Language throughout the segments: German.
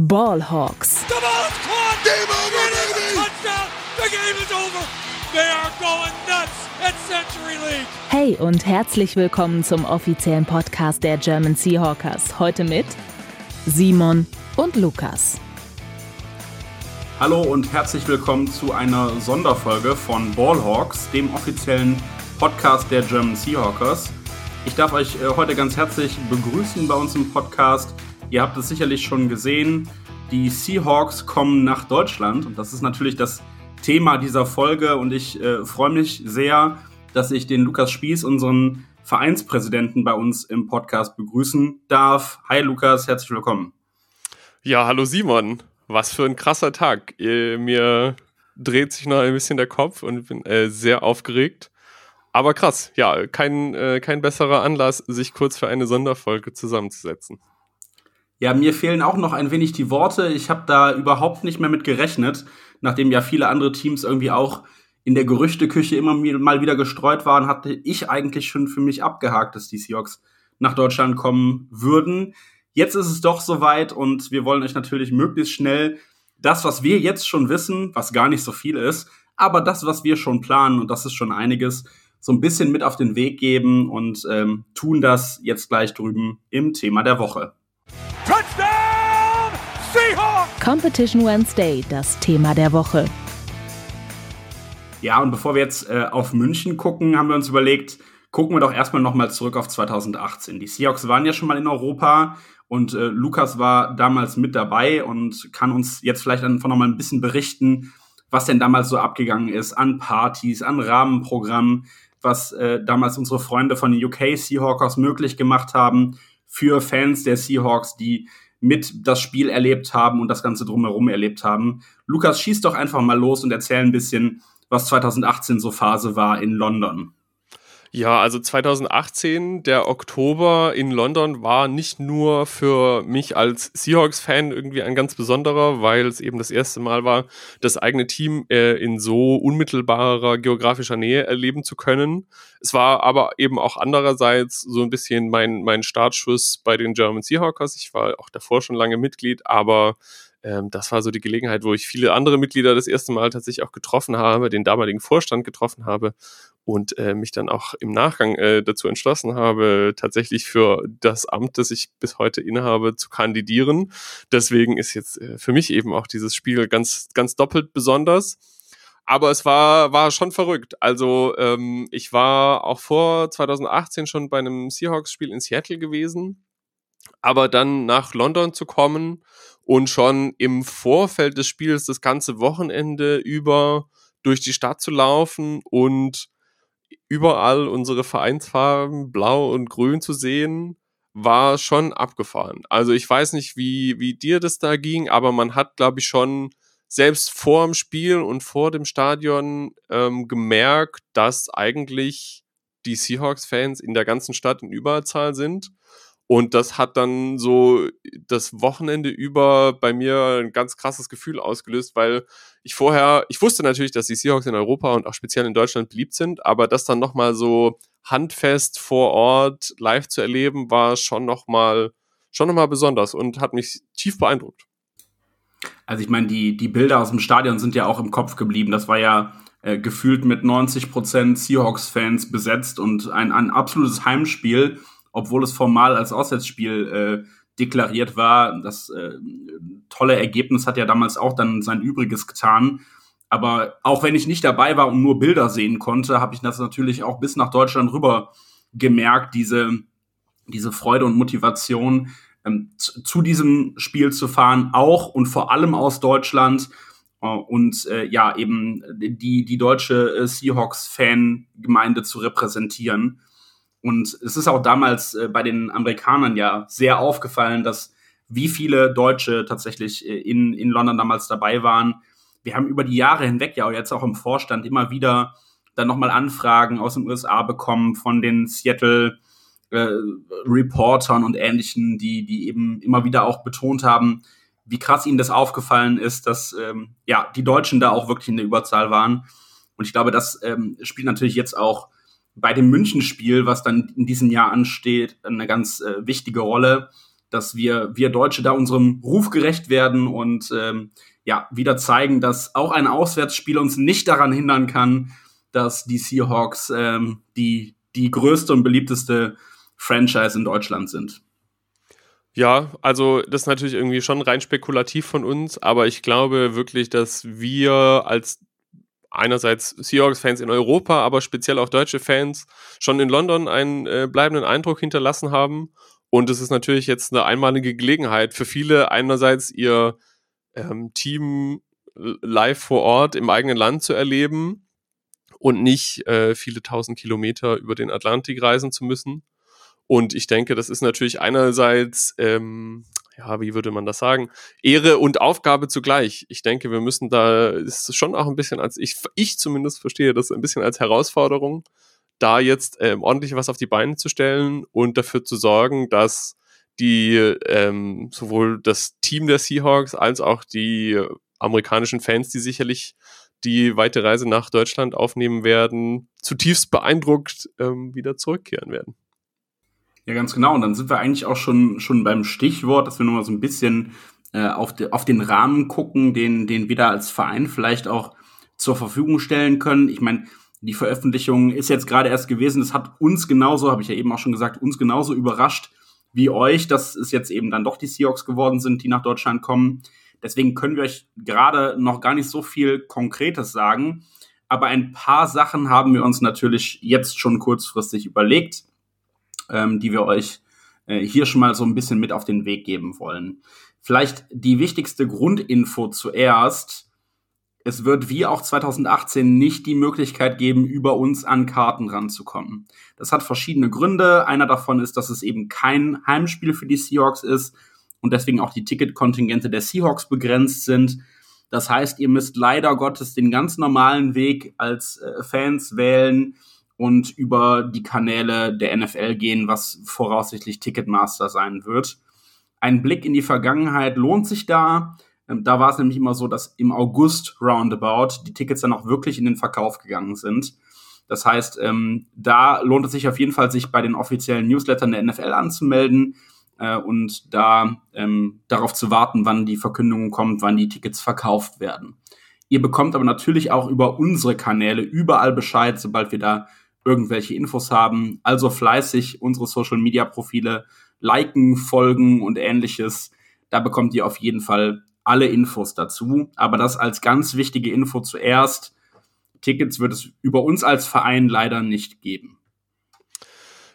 Ballhawks. The ball is caught. Game over, baby. Touchdown. The game is over. They are going nuts at Century League. Hey und herzlich willkommen zum offiziellen Podcast der German Seahawkers. Heute mit Simon und Lukas. Hallo und herzlich willkommen zu einer Sonderfolge von Ballhawks, dem offiziellen Podcast der German Seahawkers. Ich darf euch äh, heute ganz herzlich begrüßen bei uns im Podcast. Ihr habt es sicherlich schon gesehen, die Seahawks kommen nach Deutschland und das ist natürlich das Thema dieser Folge und ich äh, freue mich sehr, dass ich den Lukas Spieß, unseren Vereinspräsidenten bei uns im Podcast begrüßen darf. Hi Lukas, herzlich willkommen. Ja, hallo Simon. Was für ein krasser Tag. Mir dreht sich noch ein bisschen der Kopf und bin äh, sehr aufgeregt. Aber krass, ja, kein, äh, kein besserer Anlass, sich kurz für eine Sonderfolge zusammenzusetzen. Ja, mir fehlen auch noch ein wenig die Worte. Ich habe da überhaupt nicht mehr mit gerechnet, nachdem ja viele andere Teams irgendwie auch in der Gerüchteküche immer mal wieder gestreut waren, hatte ich eigentlich schon für mich abgehakt, dass die Seahawks nach Deutschland kommen würden. Jetzt ist es doch soweit und wir wollen euch natürlich möglichst schnell das, was wir jetzt schon wissen, was gar nicht so viel ist, aber das, was wir schon planen, und das ist schon einiges, so ein bisschen mit auf den Weg geben und ähm, tun das jetzt gleich drüben im Thema der Woche. Touchdown Seahawks. Competition Wednesday, das Thema der Woche. Ja, und bevor wir jetzt äh, auf München gucken, haben wir uns überlegt, gucken wir doch erstmal nochmal zurück auf 2018. Die Seahawks waren ja schon mal in Europa und äh, Lukas war damals mit dabei und kann uns jetzt vielleicht einfach nochmal ein bisschen berichten, was denn damals so abgegangen ist an Partys, an Rahmenprogrammen, was äh, damals unsere Freunde von den UK Seahawkers möglich gemacht haben für Fans der Seahawks, die mit das Spiel erlebt haben und das Ganze drumherum erlebt haben. Lukas, schieß doch einfach mal los und erzähl ein bisschen, was 2018 so Phase war in London. Ja, also 2018, der Oktober in London war nicht nur für mich als Seahawks-Fan irgendwie ein ganz besonderer, weil es eben das erste Mal war, das eigene Team äh, in so unmittelbarer geografischer Nähe erleben zu können. Es war aber eben auch andererseits so ein bisschen mein, mein Startschuss bei den German Seahawkers. Ich war auch davor schon lange Mitglied, aber ähm, das war so die Gelegenheit, wo ich viele andere Mitglieder das erste Mal tatsächlich auch getroffen habe, den damaligen Vorstand getroffen habe und äh, mich dann auch im Nachgang äh, dazu entschlossen habe, tatsächlich für das Amt, das ich bis heute innehabe, zu kandidieren. Deswegen ist jetzt äh, für mich eben auch dieses Spiel ganz, ganz doppelt besonders. Aber es war, war schon verrückt. Also ähm, ich war auch vor 2018 schon bei einem Seahawks-Spiel in Seattle gewesen. Aber dann nach London zu kommen und schon im Vorfeld des Spiels das ganze Wochenende über durch die Stadt zu laufen und überall unsere Vereinsfarben blau und grün zu sehen, war schon abgefahren. Also ich weiß nicht, wie, wie dir das da ging, aber man hat, glaube ich, schon selbst vor dem Spiel und vor dem Stadion ähm, gemerkt, dass eigentlich die Seahawks-Fans in der ganzen Stadt in Überzahl sind und das hat dann so das Wochenende über bei mir ein ganz krasses Gefühl ausgelöst, weil ich vorher, ich wusste natürlich, dass die Seahawks in Europa und auch speziell in Deutschland beliebt sind, aber das dann nochmal so handfest vor Ort live zu erleben, war schon nochmal schon noch mal besonders und hat mich tief beeindruckt. Also ich meine, die, die Bilder aus dem Stadion sind ja auch im Kopf geblieben. Das war ja äh, gefühlt mit 90% Seahawks-Fans besetzt und ein, ein absolutes Heimspiel obwohl es formal als Auswärtsspiel äh, deklariert war. Das äh, tolle Ergebnis hat ja damals auch dann sein Übriges getan. Aber auch wenn ich nicht dabei war und nur Bilder sehen konnte, habe ich das natürlich auch bis nach Deutschland rüber gemerkt, diese, diese Freude und Motivation, ähm, zu, zu, diesem Spiel zu fahren, auch und vor allem aus Deutschland. Äh, und äh, ja, eben die, die deutsche äh, Seahawks-Fangemeinde zu repräsentieren. Und es ist auch damals äh, bei den Amerikanern ja sehr aufgefallen, dass wie viele Deutsche tatsächlich äh, in, in London damals dabei waren. Wir haben über die Jahre hinweg ja auch jetzt auch im Vorstand immer wieder dann nochmal Anfragen aus den USA bekommen von den Seattle äh, Reportern und ähnlichen, die, die eben immer wieder auch betont haben, wie krass ihnen das aufgefallen ist, dass ähm, ja die Deutschen da auch wirklich in der Überzahl waren. Und ich glaube, das ähm, spielt natürlich jetzt auch bei dem Münchenspiel, was dann in diesem Jahr ansteht, eine ganz äh, wichtige Rolle, dass wir, wir Deutsche da unserem Ruf gerecht werden und ähm, ja, wieder zeigen, dass auch ein Auswärtsspiel uns nicht daran hindern kann, dass die Seahawks ähm, die, die größte und beliebteste Franchise in Deutschland sind. Ja, also das ist natürlich irgendwie schon rein spekulativ von uns, aber ich glaube wirklich, dass wir als einerseits Seahawks-Fans in Europa, aber speziell auch deutsche Fans schon in London einen äh, bleibenden Eindruck hinterlassen haben. Und es ist natürlich jetzt eine einmalige Gelegenheit für viele, einerseits ihr ähm, Team live vor Ort im eigenen Land zu erleben und nicht äh, viele tausend Kilometer über den Atlantik reisen zu müssen. Und ich denke, das ist natürlich einerseits, ähm, ja, wie würde man das sagen, Ehre und Aufgabe zugleich. Ich denke, wir müssen da, ist schon auch ein bisschen als, ich, ich zumindest verstehe das ein bisschen als Herausforderung, da jetzt ähm, ordentlich was auf die Beine zu stellen und dafür zu sorgen, dass die ähm, sowohl das Team der Seahawks als auch die amerikanischen Fans, die sicherlich die weite Reise nach Deutschland aufnehmen werden, zutiefst beeindruckt ähm, wieder zurückkehren werden. Ja, ganz genau. Und dann sind wir eigentlich auch schon, schon beim Stichwort, dass wir nochmal so ein bisschen äh, auf, de, auf den Rahmen gucken, den, den wir da als Verein vielleicht auch zur Verfügung stellen können. Ich meine, die Veröffentlichung ist jetzt gerade erst gewesen. Das hat uns genauso, habe ich ja eben auch schon gesagt, uns genauso überrascht wie euch, dass es jetzt eben dann doch die Seahawks geworden sind, die nach Deutschland kommen. Deswegen können wir euch gerade noch gar nicht so viel Konkretes sagen. Aber ein paar Sachen haben wir uns natürlich jetzt schon kurzfristig überlegt ähm, die wir euch äh, hier schon mal so ein bisschen mit auf den Weg geben wollen. Vielleicht die wichtigste Grundinfo zuerst. Es wird wie auch 2018 nicht die Möglichkeit geben, über uns an Karten ranzukommen. Das hat verschiedene Gründe. Einer davon ist, dass es eben kein Heimspiel für die Seahawks ist und deswegen auch die Ticketkontingente der Seahawks begrenzt sind. Das heißt, ihr müsst leider Gottes den ganz normalen Weg als äh, Fans wählen, und über die Kanäle der NFL gehen, was voraussichtlich Ticketmaster sein wird. Ein Blick in die Vergangenheit lohnt sich da. Ähm, da war es nämlich immer so, dass im August roundabout die Tickets dann auch wirklich in den Verkauf gegangen sind. Das heißt, ähm, da lohnt es sich auf jeden Fall, sich bei den offiziellen Newslettern der NFL anzumelden äh, und da ähm, darauf zu warten, wann die Verkündung kommt, wann die Tickets verkauft werden. Ihr bekommt aber natürlich auch über unsere Kanäle überall Bescheid, sobald wir da irgendwelche Infos haben. Also fleißig unsere Social Media Profile liken, folgen und ähnliches. Da bekommt ihr auf jeden Fall alle Infos dazu. Aber das als ganz wichtige Info zuerst. Tickets wird es über uns als Verein leider nicht geben.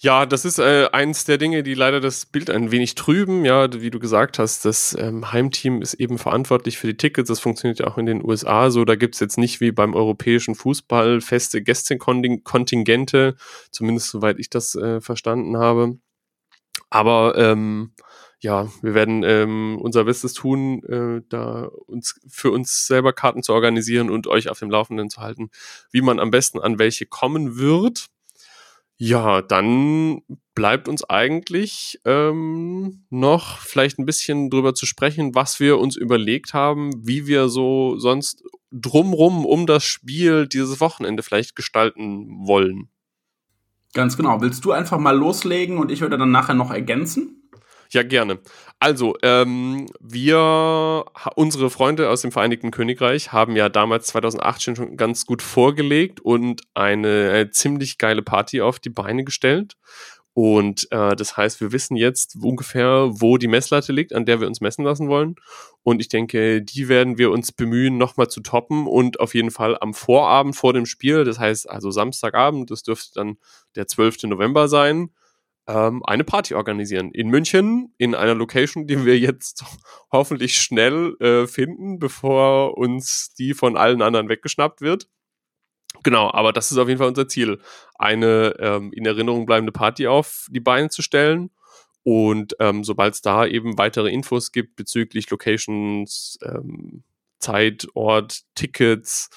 Ja, das ist äh, eins der Dinge, die leider das Bild ein wenig trüben. Ja, wie du gesagt hast, das ähm, Heimteam ist eben verantwortlich für die Tickets. Das funktioniert ja auch in den USA so. Da gibt's jetzt nicht wie beim europäischen Fußball feste Gästekontingente, zumindest soweit ich das äh, verstanden habe. Aber ähm, ja, wir werden ähm, unser Bestes tun, äh, da uns für uns selber Karten zu organisieren und euch auf dem Laufenden zu halten, wie man am besten an welche kommen wird. Ja, dann bleibt uns eigentlich ähm, noch vielleicht ein bisschen drüber zu sprechen, was wir uns überlegt haben, wie wir so sonst drumrum um das Spiel dieses Wochenende vielleicht gestalten wollen. Ganz genau. Willst du einfach mal loslegen und ich würde dann nachher noch ergänzen? Ja, gerne. Also, ähm, wir, unsere Freunde aus dem Vereinigten Königreich haben ja damals 2018 schon ganz gut vorgelegt und eine, eine ziemlich geile Party auf die Beine gestellt. Und äh, das heißt, wir wissen jetzt ungefähr, wo die Messlatte liegt, an der wir uns messen lassen wollen. Und ich denke, die werden wir uns bemühen, nochmal zu toppen und auf jeden Fall am Vorabend vor dem Spiel, das heißt also Samstagabend, das dürfte dann der 12. November sein, ähm, eine Party organisieren. In München, in einer Location, die wir jetzt hoffentlich schnell äh, finden, bevor uns die von allen anderen weggeschnappt wird. Genau, aber das ist auf jeden Fall unser Ziel, eine ähm, in Erinnerung bleibende Party auf die Beine zu stellen. Und ähm, sobald es da eben weitere Infos gibt bezüglich Locations, ähm, Zeit, Ort, Tickets,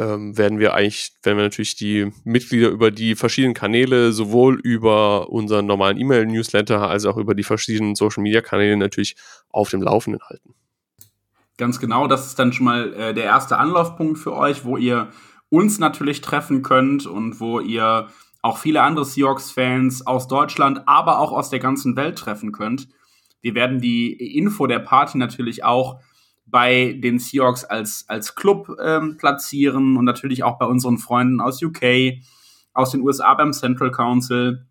ähm, werden wir eigentlich, werden wir natürlich die Mitglieder über die verschiedenen Kanäle, sowohl über unseren normalen E-Mail-Newsletter als auch über die verschiedenen Social-Media-Kanäle natürlich auf dem Laufenden halten. Ganz genau, das ist dann schon mal äh, der erste Anlaufpunkt für euch, wo ihr uns natürlich treffen könnt und wo ihr auch viele andere Seahawks-Fans aus Deutschland, aber auch aus der ganzen Welt treffen könnt. Wir werden die Info der Party natürlich auch bei den Seahawks als, als Club ähm, platzieren und natürlich auch bei unseren Freunden aus UK, aus den USA beim Central Council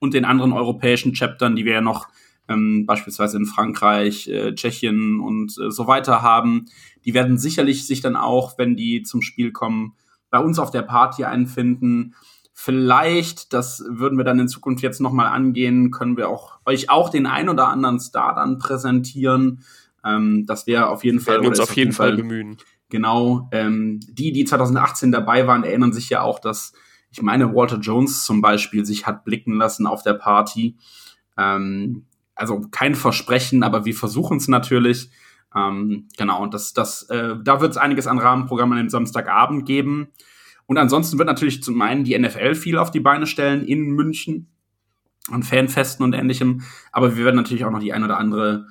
und den anderen europäischen Chaptern, die wir ja noch ähm, beispielsweise in Frankreich, äh, Tschechien und äh, so weiter haben. Die werden sicherlich sich dann auch, wenn die zum Spiel kommen, bei uns auf der Party einfinden. Vielleicht, das würden wir dann in Zukunft jetzt nochmal angehen, können wir auch euch auch den ein oder anderen Star dann präsentieren. Ähm, das wäre auf jeden wir Fall. werden uns auf jeden Fall bemühen. Genau. Ähm, die, die 2018 dabei waren, erinnern sich ja auch, dass ich meine, Walter Jones zum Beispiel sich hat blicken lassen auf der Party. Ähm, also kein Versprechen, aber wir versuchen es natürlich. Ähm, genau, und das, das, äh, da wird es einiges an Rahmenprogrammen an dem Samstagabend geben. Und ansonsten wird natürlich zum einen die NFL viel auf die Beine stellen in München an Fanfesten und ähnlichem. Aber wir werden natürlich auch noch die ein oder andere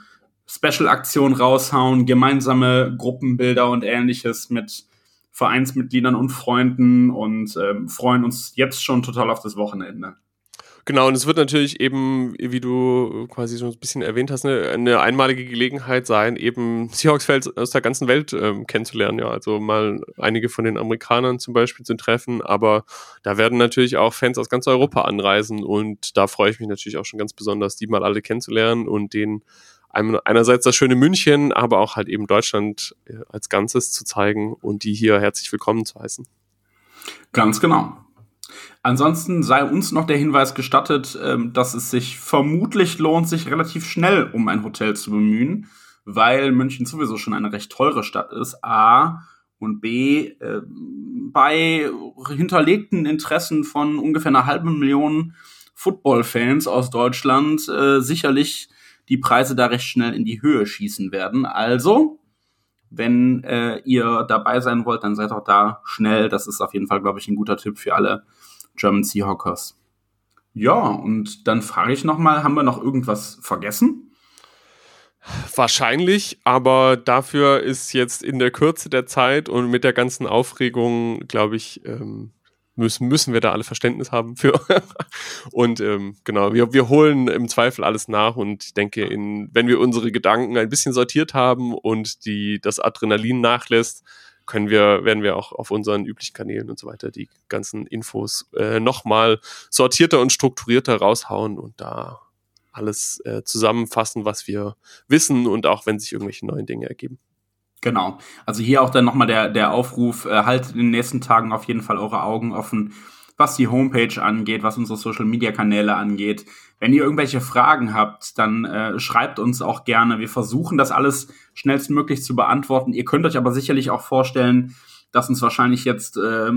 Special-Aktion raushauen, gemeinsame Gruppenbilder und ähnliches mit Vereinsmitgliedern und Freunden und ähm, freuen uns jetzt schon total auf das Wochenende. Genau, und es wird natürlich eben, wie du quasi schon ein bisschen erwähnt hast, eine, eine einmalige Gelegenheit sein, eben Seahawks-Fans aus der ganzen Welt ähm, kennenzulernen. Ja, also mal einige von den Amerikanern zum Beispiel zu treffen, aber da werden natürlich auch Fans aus ganz Europa anreisen und da freue ich mich natürlich auch schon ganz besonders, die mal alle kennenzulernen und den einerseits das schöne München, aber auch halt eben Deutschland äh, als Ganzes zu zeigen und die hier herzlich willkommen zu heißen. Ganz genau. Ansonsten sei uns noch der Hinweis gestattet, ähm, dass es sich vermutlich lohnt, sich relativ schnell um ein Hotel zu bemühen, weil München sowieso schon eine recht teure Stadt ist. A und B äh, bei hinterlegten Interessen von ungefähr einer halben Million Football-Fans aus Deutschland äh, sicherlich die Preise da recht schnell in die Höhe schießen werden. Also, wenn äh, ihr dabei sein wollt, dann seid auch da schnell. Das ist auf jeden Fall, glaube ich, ein guter Tipp für alle German Seahawkers. Ja, und dann frage ich nochmal, haben wir noch irgendwas vergessen? Wahrscheinlich, aber dafür ist jetzt in der Kürze der Zeit und mit der ganzen Aufregung, glaube ich, ähm, müssen, müssen wir da alle Verständnis haben für. und ähm, genau, wir, wir holen im Zweifel alles nach und ich denke, in, wenn wir unsere Gedanken ein bisschen sortiert haben und die, das Adrenalin nachlässt, können wir, werden wir auch auf unseren üblichen Kanälen und so weiter die ganzen Infos äh, nochmal sortierter und strukturierter raushauen und da alles äh, zusammenfassen, was wir wissen und auch wenn sich irgendwelche neuen Dinge ergeben. Genau. Also hier auch dann nochmal der, der Aufruf, äh, haltet in den nächsten Tagen auf jeden Fall eure Augen offen, was die Homepage angeht, was unsere Social Media Kanäle angeht. Wenn ihr irgendwelche Fragen habt, dann äh, schreibt uns auch gerne. Wir versuchen das alles schnellstmöglich zu beantworten. Ihr könnt euch aber sicherlich auch vorstellen, dass uns wahrscheinlich jetzt äh,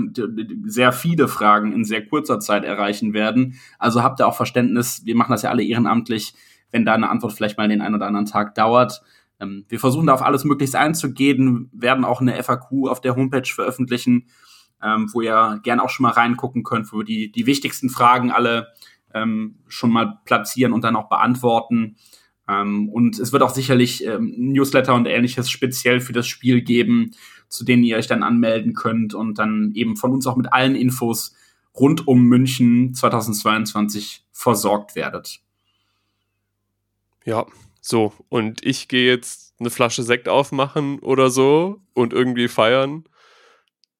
sehr viele Fragen in sehr kurzer Zeit erreichen werden. Also habt ihr auch Verständnis. Wir machen das ja alle ehrenamtlich, wenn da eine Antwort vielleicht mal den einen oder anderen Tag dauert. Ähm, wir versuchen da auf alles möglichst einzugehen, werden auch eine FAQ auf der Homepage veröffentlichen, ähm, wo ihr gern auch schon mal reingucken könnt, wo wir die, die wichtigsten Fragen alle ähm, schon mal platzieren und dann auch beantworten. Ähm, und es wird auch sicherlich ähm, Newsletter und ähnliches speziell für das Spiel geben, zu denen ihr euch dann anmelden könnt und dann eben von uns auch mit allen Infos rund um München 2022 versorgt werdet. Ja, so, und ich gehe jetzt eine Flasche Sekt aufmachen oder so und irgendwie feiern.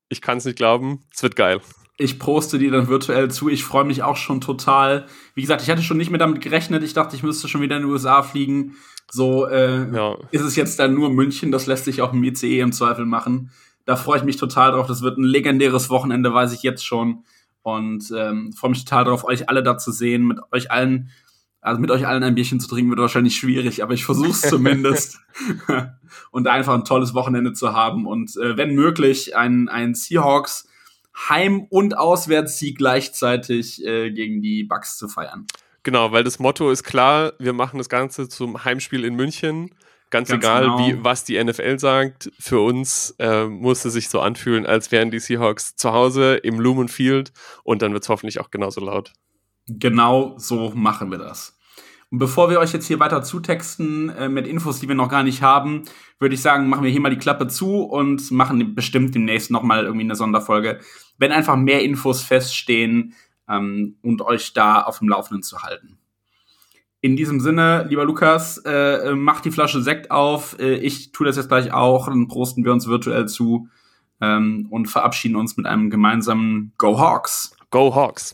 Ich kann es nicht glauben. Es wird geil. Ich poste dir dann virtuell zu. Ich freue mich auch schon total. Wie gesagt, ich hatte schon nicht mehr damit gerechnet. Ich dachte, ich müsste schon wieder in die USA fliegen. So äh, ja. ist es jetzt dann nur München. Das lässt sich auch im ICE im Zweifel machen. Da freue ich mich total drauf. Das wird ein legendäres Wochenende, weiß ich jetzt schon. Und ähm, freue mich total darauf, euch alle da zu sehen, mit euch allen also mit euch allen ein Bierchen zu trinken wird wahrscheinlich schwierig, aber ich versuche es zumindest. und einfach ein tolles Wochenende zu haben und äh, wenn möglich ein, ein Seahawks Heim- und Auswärtssieg gleichzeitig äh, gegen die Bucks zu feiern. Genau, weil das Motto ist klar, wir machen das Ganze zum Heimspiel in München. Ganz, Ganz egal, genau. wie, was die NFL sagt, für uns äh, muss es sich so anfühlen, als wären die Seahawks zu Hause im Lumen Field und dann wird es hoffentlich auch genauso laut. Genau so machen wir das. Und bevor wir euch jetzt hier weiter zutexten äh, mit Infos, die wir noch gar nicht haben, würde ich sagen, machen wir hier mal die Klappe zu und machen bestimmt demnächst nochmal irgendwie eine Sonderfolge, wenn einfach mehr Infos feststehen ähm, und euch da auf dem Laufenden zu halten. In diesem Sinne, lieber Lukas, äh, äh mach die Flasche Sekt auf. Äh, ich tue das jetzt gleich auch. Dann prosten wir uns virtuell zu ähm, und verabschieden uns mit einem gemeinsamen Go Hawks. Go Hawks.